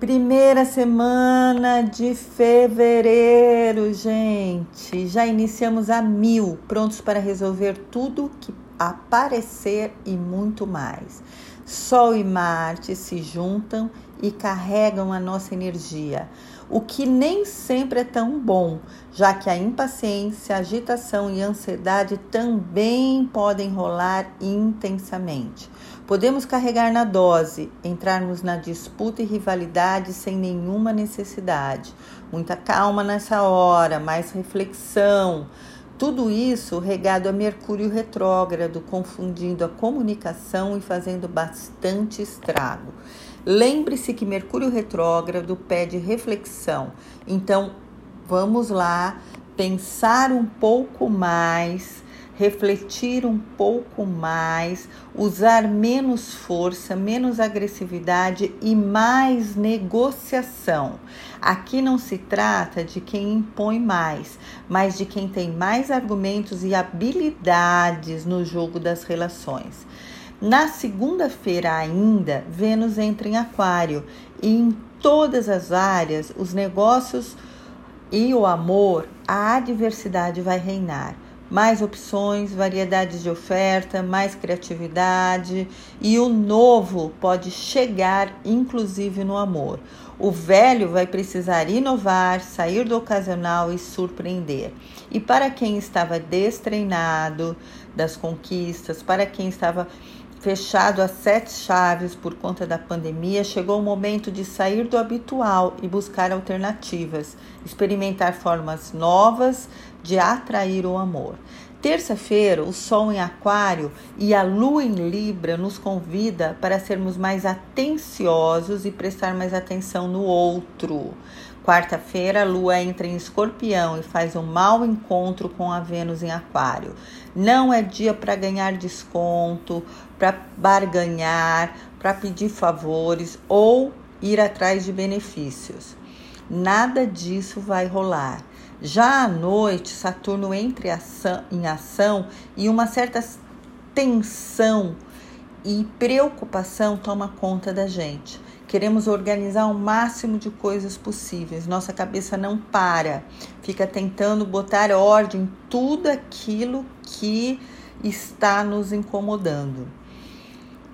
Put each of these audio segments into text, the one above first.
Primeira semana de fevereiro, gente. Já iniciamos a mil, prontos para resolver tudo que aparecer e muito mais. Sol e Marte se juntam e carregam a nossa energia, o que nem sempre é tão bom, já que a impaciência, agitação e ansiedade também podem rolar intensamente. Podemos carregar na dose, entrarmos na disputa e rivalidade sem nenhuma necessidade. Muita calma nessa hora, mais reflexão. Tudo isso regado a Mercúrio retrógrado, confundindo a comunicação e fazendo bastante estrago. Lembre-se que Mercúrio retrógrado pede reflexão. Então, vamos lá pensar um pouco mais, refletir um pouco mais, usar menos força, menos agressividade e mais negociação. Aqui não se trata de quem impõe mais, mas de quem tem mais argumentos e habilidades no jogo das relações. Na segunda-feira ainda, Vênus entra em Aquário e em todas as áreas, os negócios e o amor, a adversidade vai reinar. Mais opções, variedades de oferta, mais criatividade e o novo pode chegar inclusive no amor. O velho vai precisar inovar, sair do ocasional e surpreender. E para quem estava destreinado das conquistas, para quem estava Fechado a sete chaves por conta da pandemia, chegou o momento de sair do habitual e buscar alternativas, experimentar formas novas de atrair o amor. Terça-feira, o Sol em Aquário e a Lua em Libra nos convida para sermos mais atenciosos e prestar mais atenção no outro. Quarta-feira, a Lua entra em Escorpião e faz um mau encontro com a Vênus em Aquário. Não é dia para ganhar desconto, para barganhar, para pedir favores ou ir atrás de benefícios. Nada disso vai rolar. Já à noite, Saturno entra em ação e uma certa tensão e preocupação toma conta da gente. Queremos organizar o máximo de coisas possíveis. Nossa cabeça não para, fica tentando botar ordem em tudo aquilo que está nos incomodando.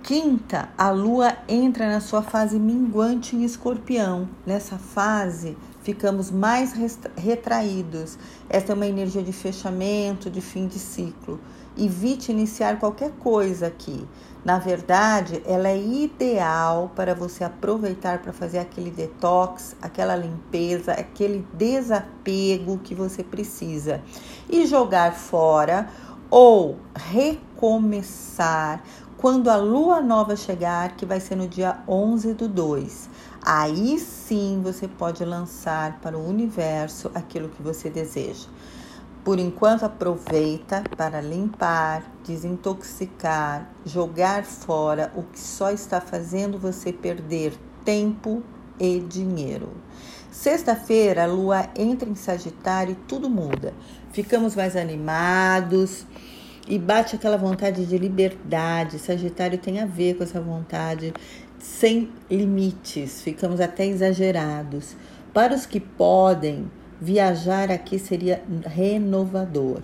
Quinta, a lua entra na sua fase minguante em escorpião. Nessa fase, ficamos mais retraídos. Essa é uma energia de fechamento, de fim de ciclo. Evite iniciar qualquer coisa aqui. Na verdade, ela é ideal para você aproveitar para fazer aquele detox, aquela limpeza, aquele desapego que você precisa e jogar fora ou recomeçar quando a lua nova chegar, que vai ser no dia 11 do 2. Aí sim você pode lançar para o universo aquilo que você deseja. Por enquanto, aproveita para limpar, desintoxicar, jogar fora o que só está fazendo você perder tempo e dinheiro. Sexta-feira, a lua entra em Sagitário e tudo muda. Ficamos mais animados e bate aquela vontade de liberdade. Sagitário tem a ver com essa vontade sem limites, ficamos até exagerados. Para os que podem, Viajar aqui seria renovador.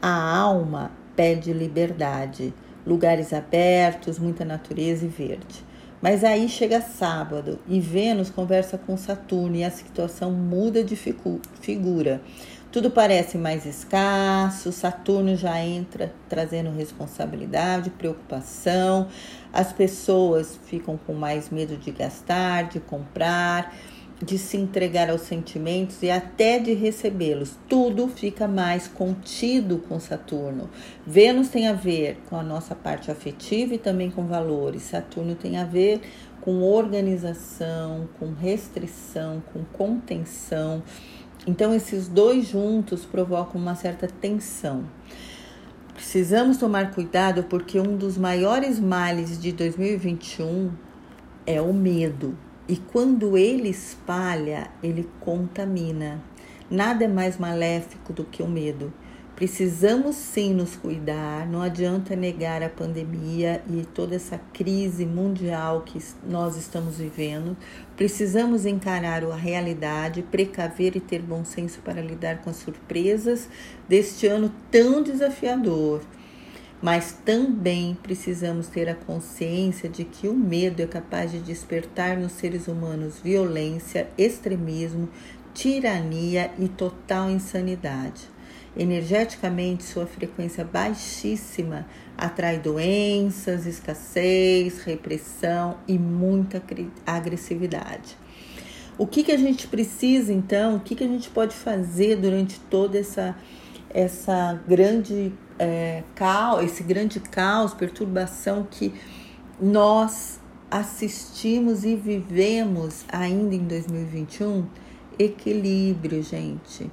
A alma pede liberdade, lugares abertos, muita natureza e verde. Mas aí chega sábado e Vênus conversa com Saturno e a situação muda de figura. Tudo parece mais escasso, Saturno já entra trazendo responsabilidade, preocupação, as pessoas ficam com mais medo de gastar, de comprar de se entregar aos sentimentos e até de recebê-los. Tudo fica mais contido com Saturno. Vênus tem a ver com a nossa parte afetiva e também com valores. Saturno tem a ver com organização, com restrição, com contenção. Então, esses dois juntos provocam uma certa tensão. Precisamos tomar cuidado porque um dos maiores males de 2021 é o medo. E quando ele espalha, ele contamina. Nada é mais maléfico do que o medo. Precisamos sim nos cuidar, não adianta negar a pandemia e toda essa crise mundial que nós estamos vivendo. Precisamos encarar a realidade, precaver e ter bom senso para lidar com as surpresas deste ano tão desafiador. Mas também precisamos ter a consciência de que o medo é capaz de despertar nos seres humanos violência, extremismo, tirania e total insanidade. Energeticamente, sua frequência baixíssima atrai doenças, escassez, repressão e muita agressividade. O que, que a gente precisa então? O que, que a gente pode fazer durante toda essa, essa grande é, caos, esse grande caos, perturbação que nós assistimos e vivemos ainda em 2021? Equilíbrio, gente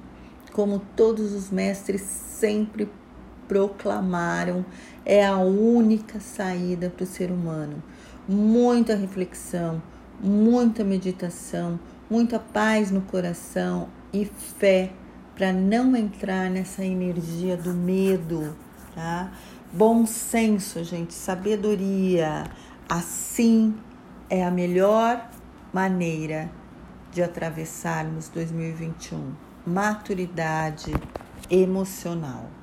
como todos os mestres sempre proclamaram, é a única saída para o ser humano. Muita reflexão, muita meditação, muita paz no coração e fé para não entrar nessa energia do medo, tá? Bom senso, gente, sabedoria. Assim é a melhor maneira de atravessarmos 2021 maturidade emocional.